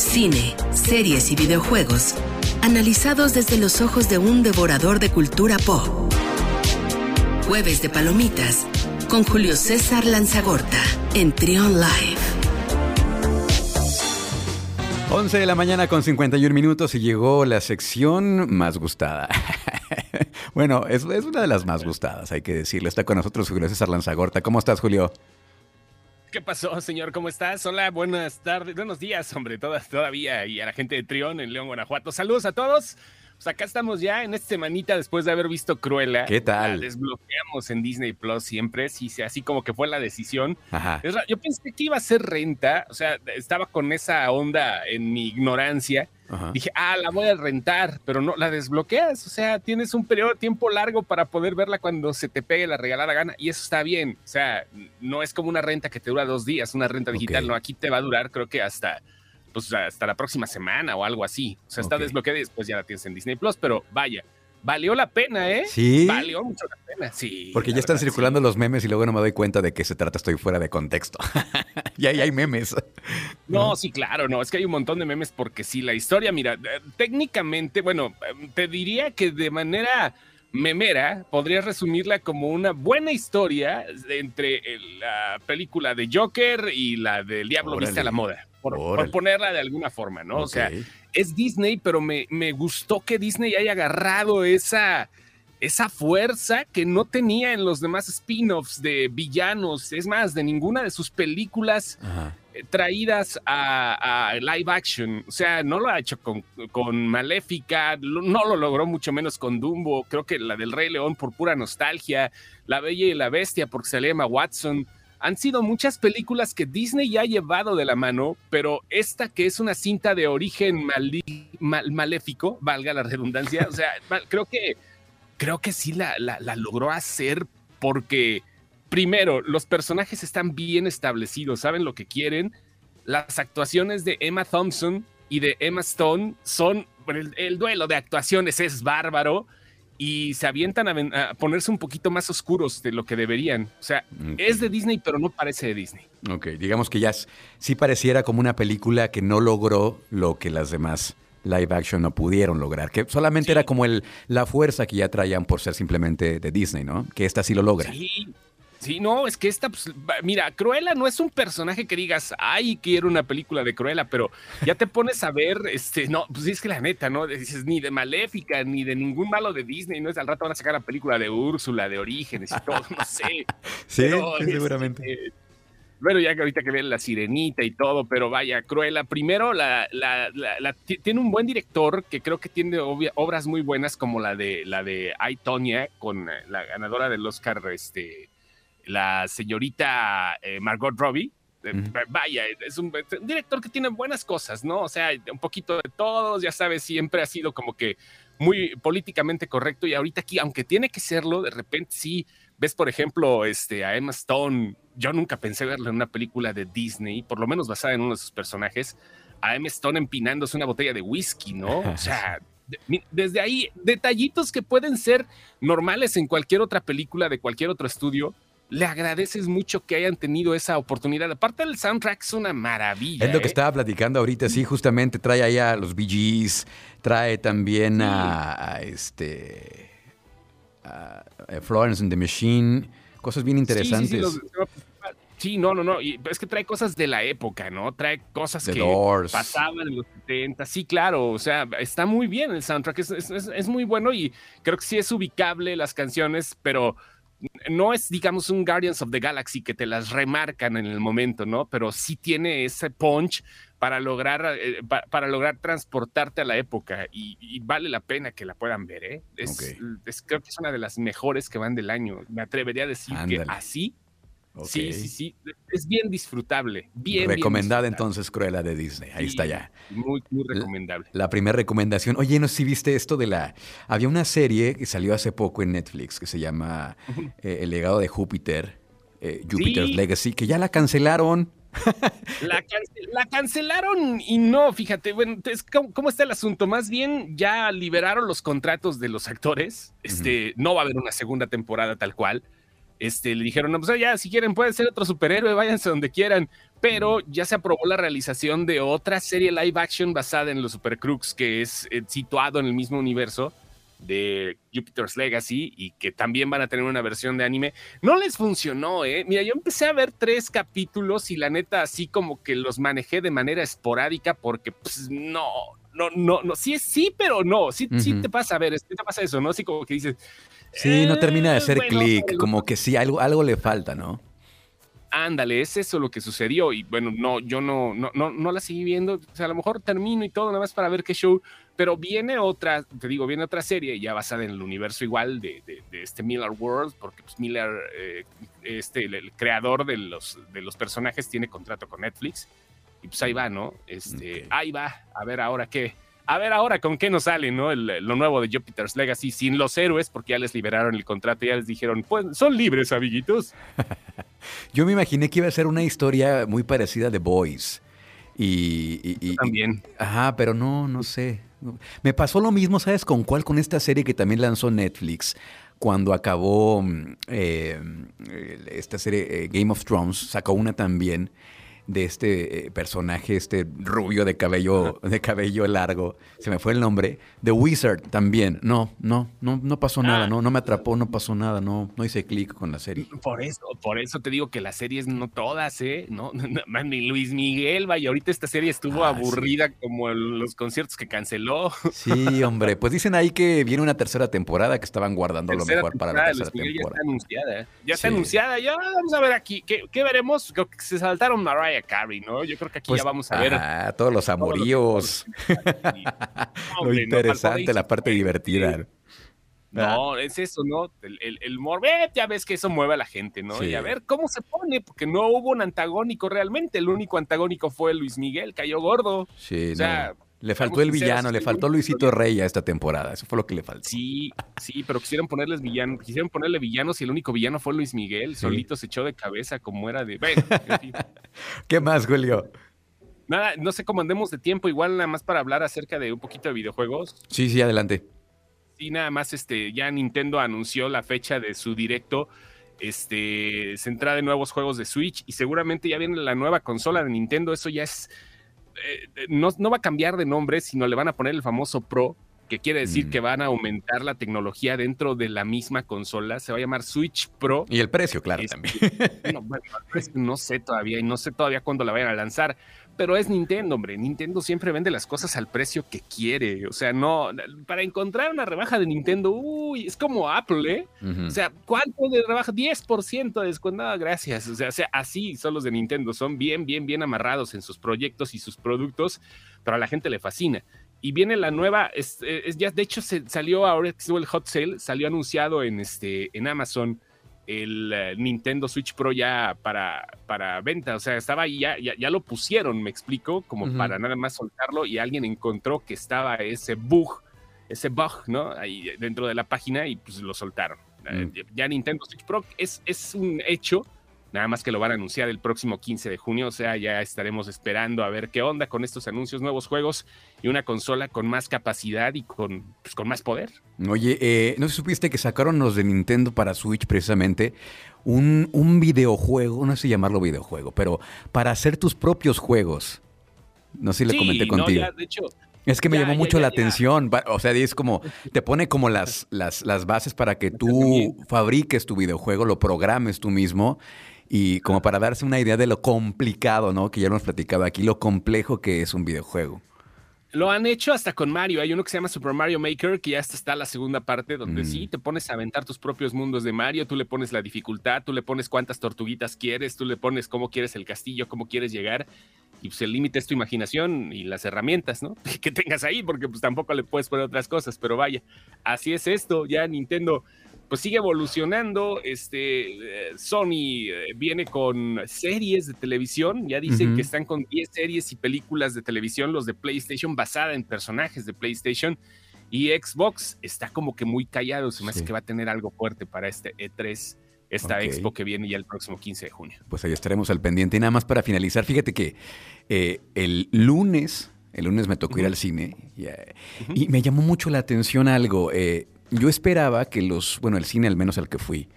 cine, series y videojuegos, analizados desde los ojos de un devorador de cultura pop. Jueves de Palomitas con Julio César Lanzagorta en Trion Live. 11 de la mañana con 51 minutos y llegó la sección más gustada. bueno, es, es, una de las más gustadas, hay que decirlo. Está con nosotros Julio César Lanzagorta. ¿Cómo estás, Julio? ¿Qué pasó, señor? ¿Cómo estás? Hola, buenas tardes, buenos días, hombre, todas, todavía, y a la gente de Trión en León, Guanajuato. Saludos a todos. Pues acá estamos ya en esta semanita después de haber visto Cruella. ¿Qué tal? La desbloqueamos en Disney Plus siempre, sí, así como que fue la decisión. Ajá. Yo pensé que iba a ser renta, o sea, estaba con esa onda en mi ignorancia. Ajá. Dije, ah, la voy a rentar, pero no, la desbloqueas, o sea, tienes un periodo de tiempo largo para poder verla cuando se te pegue la regalada gana, y eso está bien, o sea, no es como una renta que te dura dos días, una renta digital, okay. no, aquí te va a durar creo que hasta pues hasta la próxima semana o algo así. O sea, está okay. desbloqueada y después ya la tienes en Disney Plus, pero vaya, valió la pena, ¿eh? Sí. Valió mucho la pena, sí. Porque ya están circulando sí. los memes y luego no me doy cuenta de qué se trata, estoy fuera de contexto. y ahí hay memes. No, sí, claro, no, es que hay un montón de memes porque sí, la historia, mira, eh, técnicamente, bueno, te diría que de manera memera, podrías resumirla como una buena historia entre la película de Joker y la del Diablo Órale. Viste a la Moda por, por, ponerla de alguna forma, ¿no? Okay. O sea, es Disney, pero me, me, gustó que Disney haya agarrado esa, esa fuerza que no tenía en los demás spin-offs de villanos, es más, de ninguna de sus películas Ajá. traídas a, a, live action. O sea, no lo ha hecho con, con Maléfica, no lo logró mucho menos con Dumbo, creo que la del Rey León por pura nostalgia, La Bella y la Bestia porque se llama Watson han sido muchas películas que Disney ya ha llevado de la mano, pero esta que es una cinta de origen mal, mal, maléfico, valga la redundancia, o sea, creo que creo que sí la, la, la, logró hacer porque primero los personajes están bien establecidos, saben lo que quieren, las actuaciones de Emma Thompson y de Emma Stone son el, el duelo de actuaciones es bárbaro y se avientan a, a, ponerse un poquito más oscuros de lo que deberían. O sea, okay. es de Disney, pero no parece de Disney. Ok, digamos que ya sí pareciera como una película que no logró lo que las demás live action no pudieron lograr, que solamente sí. era como el, la fuerza que ya traían por ser simplemente de Disney, ¿no? Que esta sí lo logra. Sí. Sí, no, es que esta, pues, mira, Cruella no es un personaje que digas, ay, quiero una película de Cruella, pero ya te pones a ver, este, no, pues es que la neta, ¿no? Dices, ni de Maléfica, ni de ningún malo de Disney, ¿no? Es al rato van a sacar la película de Úrsula, de Orígenes y todo, no sé. sí, pero, sí, seguramente. Este, bueno, ya que ahorita que ven la sirenita y todo, pero vaya, Cruella. Primero, la, la, la, tiene un buen director que creo que tiene obvia, obras muy buenas, como la de la de I, Tonya, con la ganadora del Oscar, este, la señorita eh, Margot Robbie. Uh -huh. Vaya, es un, un, director que tiene buenas cosas, ¿no? O sea, un poquito de todos, ya sabes, siempre ha sido como que muy políticamente correcto y ahorita aquí, aunque tiene que serlo, de repente sí, ves por ejemplo este, a Emma Stone, yo nunca pensé verla en una película de Disney, por lo menos basada en uno de sus personajes, a Emma Stone empinándose una botella de whisky, ¿no? O sea, desde ahí, detallitos que pueden ser normales en cualquier otra película de cualquier otro estudio, le agradeces mucho que hayan tenido esa oportunidad. Aparte del soundtrack es una maravilla. Es lo que ¿eh? estaba platicando ahorita, sí, justamente trae ahí a los Gees, trae también sí. a, a, este a Florence and the Machine, cosas bien interesantes. Sí, sí, los, sí, no, no, no, y es que trae cosas de la época, ¿no? Trae cosas The que Doors. pasaban en los 70, sí, claro, o sea, está muy bien el soundtrack, es, es, es muy bueno y creo que sí es ubicable las canciones, pero no es, digamos, un Guardians of the Galaxy que te las remarcan en el momento, ¿no? Pero sí tiene ese punch para lograr, eh, pa, para lograr transportarte a la época y, y, vale la pena que la puedan ver, ¿eh? Es, okay. es, creo que es una de las mejores que van del año. Me atrevería a decir Ándale. que así Okay. Sí, sí, sí. Es bien disfrutable. Bien, Recomendada bien entonces Cruella de Disney. Ahí sí, está ya. Muy, muy recomendable. La, la, primera recomendación. Oye, no sé si viste esto de la. Había una serie que salió hace poco en Netflix que se llama eh, El legado de Júpiter, eh, Jupiter's sí. Legacy, que ya la cancelaron. la, la, cancelaron y no, fíjate, bueno, entonces, ¿cómo, ¿cómo, está el asunto? Más bien ya liberaron los contratos de los actores. Este, uh -huh. No va a haber una segunda temporada tal cual este, le dijeron, no, pues ya, si quieren pueden ser otro superhéroe, váyanse donde quieran. Pero ya se aprobó la realización de otra serie live action basada en los Super Crooks, que es eh, situado en el mismo universo de Jupiter's Legacy y que también van a tener una versión de anime. No les funcionó, ¿eh? Mira, yo empecé a ver tres capítulos y la neta así como que los manejé de manera esporádica porque pues no, no, no, no, sí, sí, pero no, sí, sí te pasa, a ver, sí te pasa eso, ¿no? Así como que dices... Sí, no termina de hacer eh, bueno, clic, como que sí, algo, algo le falta, ¿no? Ándale, es eso lo que sucedió. Y bueno, no, yo no, no, no, no la seguí viendo. O sea, a lo mejor termino y todo, nada más para ver qué show. Pero viene otra, te digo, viene otra serie ya basada en el universo igual de, de, de este Miller World, porque pues Miller, eh, este, el, el creador de los, de los personajes, tiene contrato con Netflix. Y pues ahí va, ¿no? Este, ahí va, a ver ahora qué. A ver ahora con qué nos sale, ¿no? El- lo nuevo de Jupiter's Legacy sin los héroes, porque ya les liberaron el contrato, ya les dijeron, pues son libres, amiguitos. Yo me imaginé que iba a ser una historia muy parecida a The Boys. Y, y- y- También. Ajá, pero no, no sé. Me pasó lo mismo, ¿sabes con cuál? Con esta serie que también lanzó Netflix cuando acabó mm, eh, esta serie eh, Game of Thrones, sacó una también de este eh, personaje, este rubio de cabello, de cabello largo, se me fue el nombre, The Wizard también. No, no, no, no pasó nada, Ah. no, no me atrapó, no pasó nada, no, no hice clic con la serie. Por eso, por eso te digo que las series no todas, ¿eh? No, no, man, ni Luis Miguel, vaya, ahorita esta serie estuvo Ah, sí. aburrida como los conciertos que canceló. Sí, hombre, pues dicen ahí que viene una tercera temporada que estaban guardando lo mejor para la tercera temporada. Ya está anunciada. Ya está Sí. anunciada, ya vamos a ver aquí, ¿qué, qué veremos? Creo que se saltaron Mariah Carey, ¿no? Yo creo que aquí Pues, ya vamos a ver. Ah, todos los todos los- amoríos. Lo no, interesante, la parte divertida. No, es eso, ¿no? El, el, ya ves que eso mueve a la gente, ¿no? Sí. Y a ver cómo se pone, porque no hubo un antagónico realmente. El único antagónico fue Luis Miguel, cayó gordo. Sí, O sea, no. Le faltó el sinceros, villano, le faltó Luisito Rey a esta temporada. Eso fue lo que le faltó. Sí, sí, pero quisieron ponerles villanos, quisieron ponerle villanos y el único villano fue Luis Miguel. Sí. Solito se echó de cabeza como era de. Bueno, en fin. ¿Qué más, Julio? Nada, no sé cómo andemos de tiempo, igual nada más para hablar acerca de un poquito de videojuegos. Sí, sí, adelante. Sí, nada más este, ya Nintendo anunció la fecha de su directo este, centrada en nuevos juegos de Switch y seguramente ya viene la nueva consola de Nintendo. Eso ya es. Eh, no, no va a cambiar de nombre, sino le van a poner el famoso Pro, que quiere decir Mm. que van a aumentar la tecnología dentro de la misma consola. Se va a llamar Switch Pro. Y el precio, claro, Este, también. bueno, bueno, no sé todavía y no sé todavía cuándo la vayan a lanzar, pero es Nintendo, hombre. Nintendo siempre vende las cosas al precio que quiere. O sea, no, para encontrar una rebaja de Nintendo, uy, es como Apple, ¿eh? O sea, ¿cuánto de rebaja? 10% de descuento. No, gracias. O sea, o sea, así son los de Nintendo. Son bien, bien, bien amarrados en sus proyectos y sus productos, pero a la gente le fascina. Y viene la nueva, es, es ya, de hecho, se salió ahora que el hot sale, salió anunciado en, este, en Amazon el eh, Nintendo Switch Pro ya para, para venta. O sea, estaba ahí, ya, ya, ya lo pusieron, me explico, como para nada más soltarlo y alguien encontró que estaba ese bug, ese bug, ¿no? Ahí dentro de la página y pues lo soltaron. Eh, Mm. Ya Nintendo Switch Pro es, es un hecho, nada más que lo van a anunciar el próximo 15 de junio, o sea, ya estaremos esperando a ver qué onda con estos anuncios, nuevos juegos y una consola con más capacidad y con, pues, con más poder. Oye, eh, ¿no supiste que sacaron los de Nintendo para Switch precisamente un, un videojuego, no sé llamarlo videojuego, pero para hacer tus propios juegos? No sé si le comenté no, contigo. ya, de hecho, Es que me Ya, llamó mucho ya, la atención. O sea, es como, te pone como las, las, las bases para que tú fabriques tu videojuego, lo programes tú mismo. Y como para darse una idea de lo complicado, ¿no? Que ya lo hemos platicado aquí, lo complejo que es un videojuego. Lo han hecho hasta con Mario. Hay uno que se llama Super Mario Maker, que ya hasta está la segunda parte, donde Mm. sí te pones a aventar tus propios mundos de Mario, tú le pones la dificultad, tú le pones cuántas tortuguitas quieres, tú le pones cómo quieres el castillo, cómo quieres llegar. Y pues el límite es tu imaginación y las herramientas, ¿no? Que tengas ahí, porque pues tampoco le puedes poner otras cosas, pero vaya, así es esto. Ya Nintendo pues sigue evolucionando. Este eh, Sony eh, viene con series de televisión. Ya dicen que están con 10 series y películas de televisión, los de PlayStation, basada en personajes de PlayStation. Y Xbox está como que muy callado. Se me hace Sí. que va a tener algo fuerte para este E3, esta expo que viene ya el próximo 15 de junio. Pues ahí estaremos al pendiente. Y nada más para finalizar, fíjate que eh, el lunes, el lunes me tocó ir al cine y, eh, me llamó mucho la atención algo. Eh, yo esperaba que los, bueno, el cine al menos al que fui,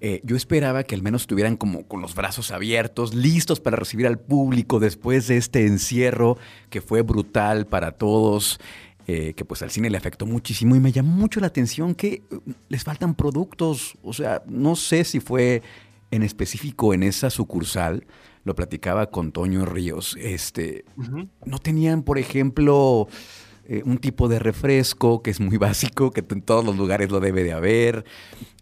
eh, yo esperaba que al menos estuvieran como con los brazos abiertos, listos para recibir al público después de este encierro que fue brutal para todos. Eh, que pues al cine le afectó muchísimo y me llamó mucho la atención que eh, les faltan productos. O sea, no sé si fue en específico en esa sucursal, lo platicaba con Toño Ríos, este, no tenían, por ejemplo, eh, un tipo de refresco que es muy básico, que en todos los lugares lo debe de haber.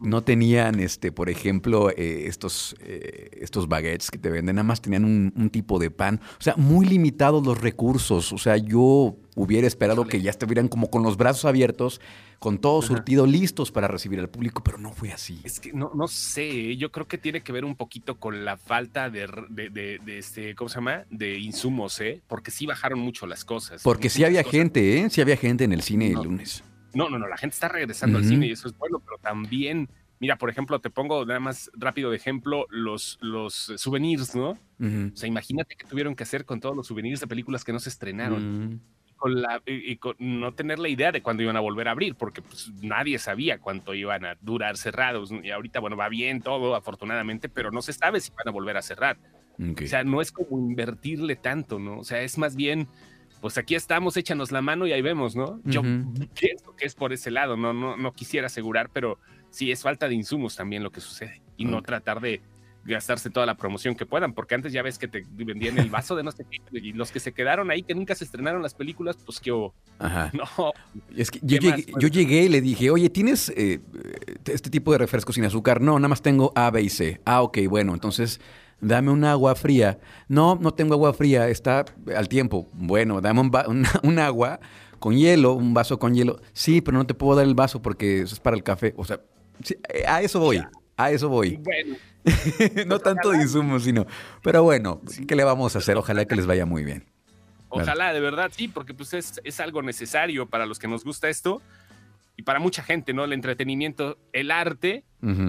No tenían, este, por ejemplo, eh, estos, eh, estos baguettes que te venden, nada más tenían un, un, tipo de pan. O sea, muy limitados los recursos. O sea, yo hubiera esperado que ya estuvieran como con los brazos abiertos con todo surtido listos para recibir al público, pero no fue así. Es que no, no sé, yo creo que tiene que ver un poquito con la falta de, de, de, este, ¿cómo se llama? De insumos, ¿eh? Porque sí bajaron mucho las cosas. Porque sí había gente, ¿eh? Sí había gente en el cine el lunes. No, no, no, la gente está regresando al cine y eso es bueno, pero también, mira, por ejemplo, te pongo nada más rápido de ejemplo los, los souvenirs, ¿no? O sea, imagínate que tuvieron que hacer con todos los souvenirs de películas que no se estrenaron con la, y, con no tener la idea de cuándo iban a volver a abrir, porque pues, nadie sabía cuánto iban a durar cerrados. Y ahorita, bueno, va bien todo, afortunadamente, pero no se sabe si van a volver a cerrar. O sea, no es como invertirle tanto, ¿no? O sea, es más bien, pues aquí estamos, échanos la mano y ahí vemos, ¿no? Yo pienso que es por ese lado, ¿no? No, no quisiera asegurar, pero sí es falta de insumos también lo que sucede. Y no tratar de gastarse toda la promoción que puedan, porque antes ya ves que te vendían el vaso de no sé qué, y los que se quedaron ahí, que nunca se estrenaron las películas, pues que Ajá. No. Es que yo llegué, yo llegué, y le dije, oye, ¿tienes eh, este tipo de refresco sin azúcar? No, nada más tengo A, B y C. Ah, ok, bueno, entonces dame un agua fría. No, no tengo agua fría, está al tiempo. Bueno, dame un, agua con hielo, un vaso con hielo. Sí, pero no te puedo dar el vaso porque eso es para el café. O sea, a eso voy. A eso voy. Bueno, no tanto de insumos, sino. Pero bueno, ¿qué le vamos a hacer? Ojalá que les vaya muy bien. Ojalá, de verdad, sí, porque pues es, es algo necesario para los que nos gusta esto y para mucha gente, ¿no? El entretenimiento, el arte,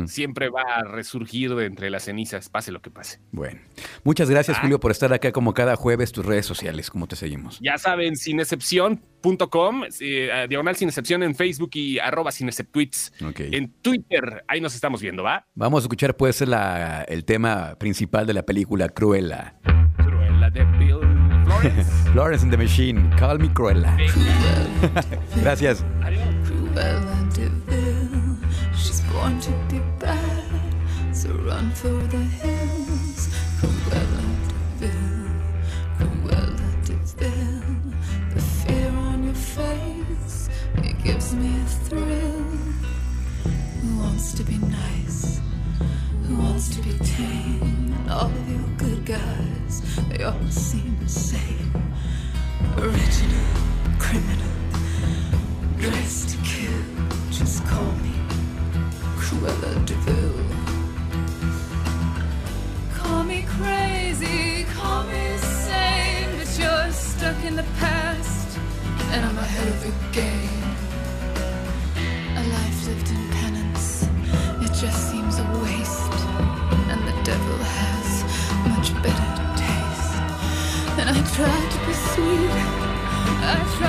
siempre va a resurgir de entre las cenizas, pase lo que pase. Bueno, muchas gracias, ah. Julio, por estar acá como cada jueves, tus redes sociales, ¿cómo te seguimos? Ya saben, sinexcepción.com, eh, diagonal sin excepción en Facebook y arroba sin En Twitter, ahí nos estamos viendo, ¿va? Vamos a escuchar, pues, la, el tema principal de la película Cruella. Cruella de Bill Florence. Florence in the Machine, Call Me Cruella. gracias. Adiós. Cruella de Vil. She's born to be bad, so run for the hills. Cruella de Vil, Cruella de Vil. The fear on your face, it gives me a thrill. Who wants to be nice? Who wants to be tame? And all of your good guys, they all seem the same. Original, criminal, dressed Call me crazy, call me sane, but you're stuck in the past, and I'm ahead of the game. A life lived in penance, it just seems a waste, and the devil has much better taste. And I try to be sweet, I try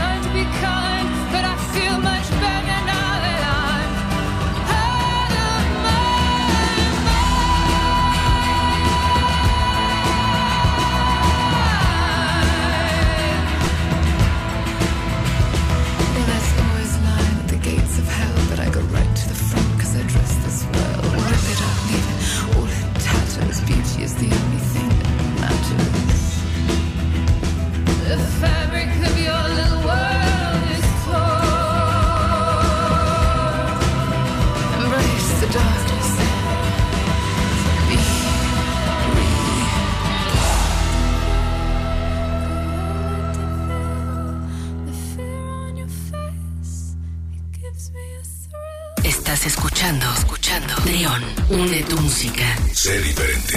música. Sé diferente.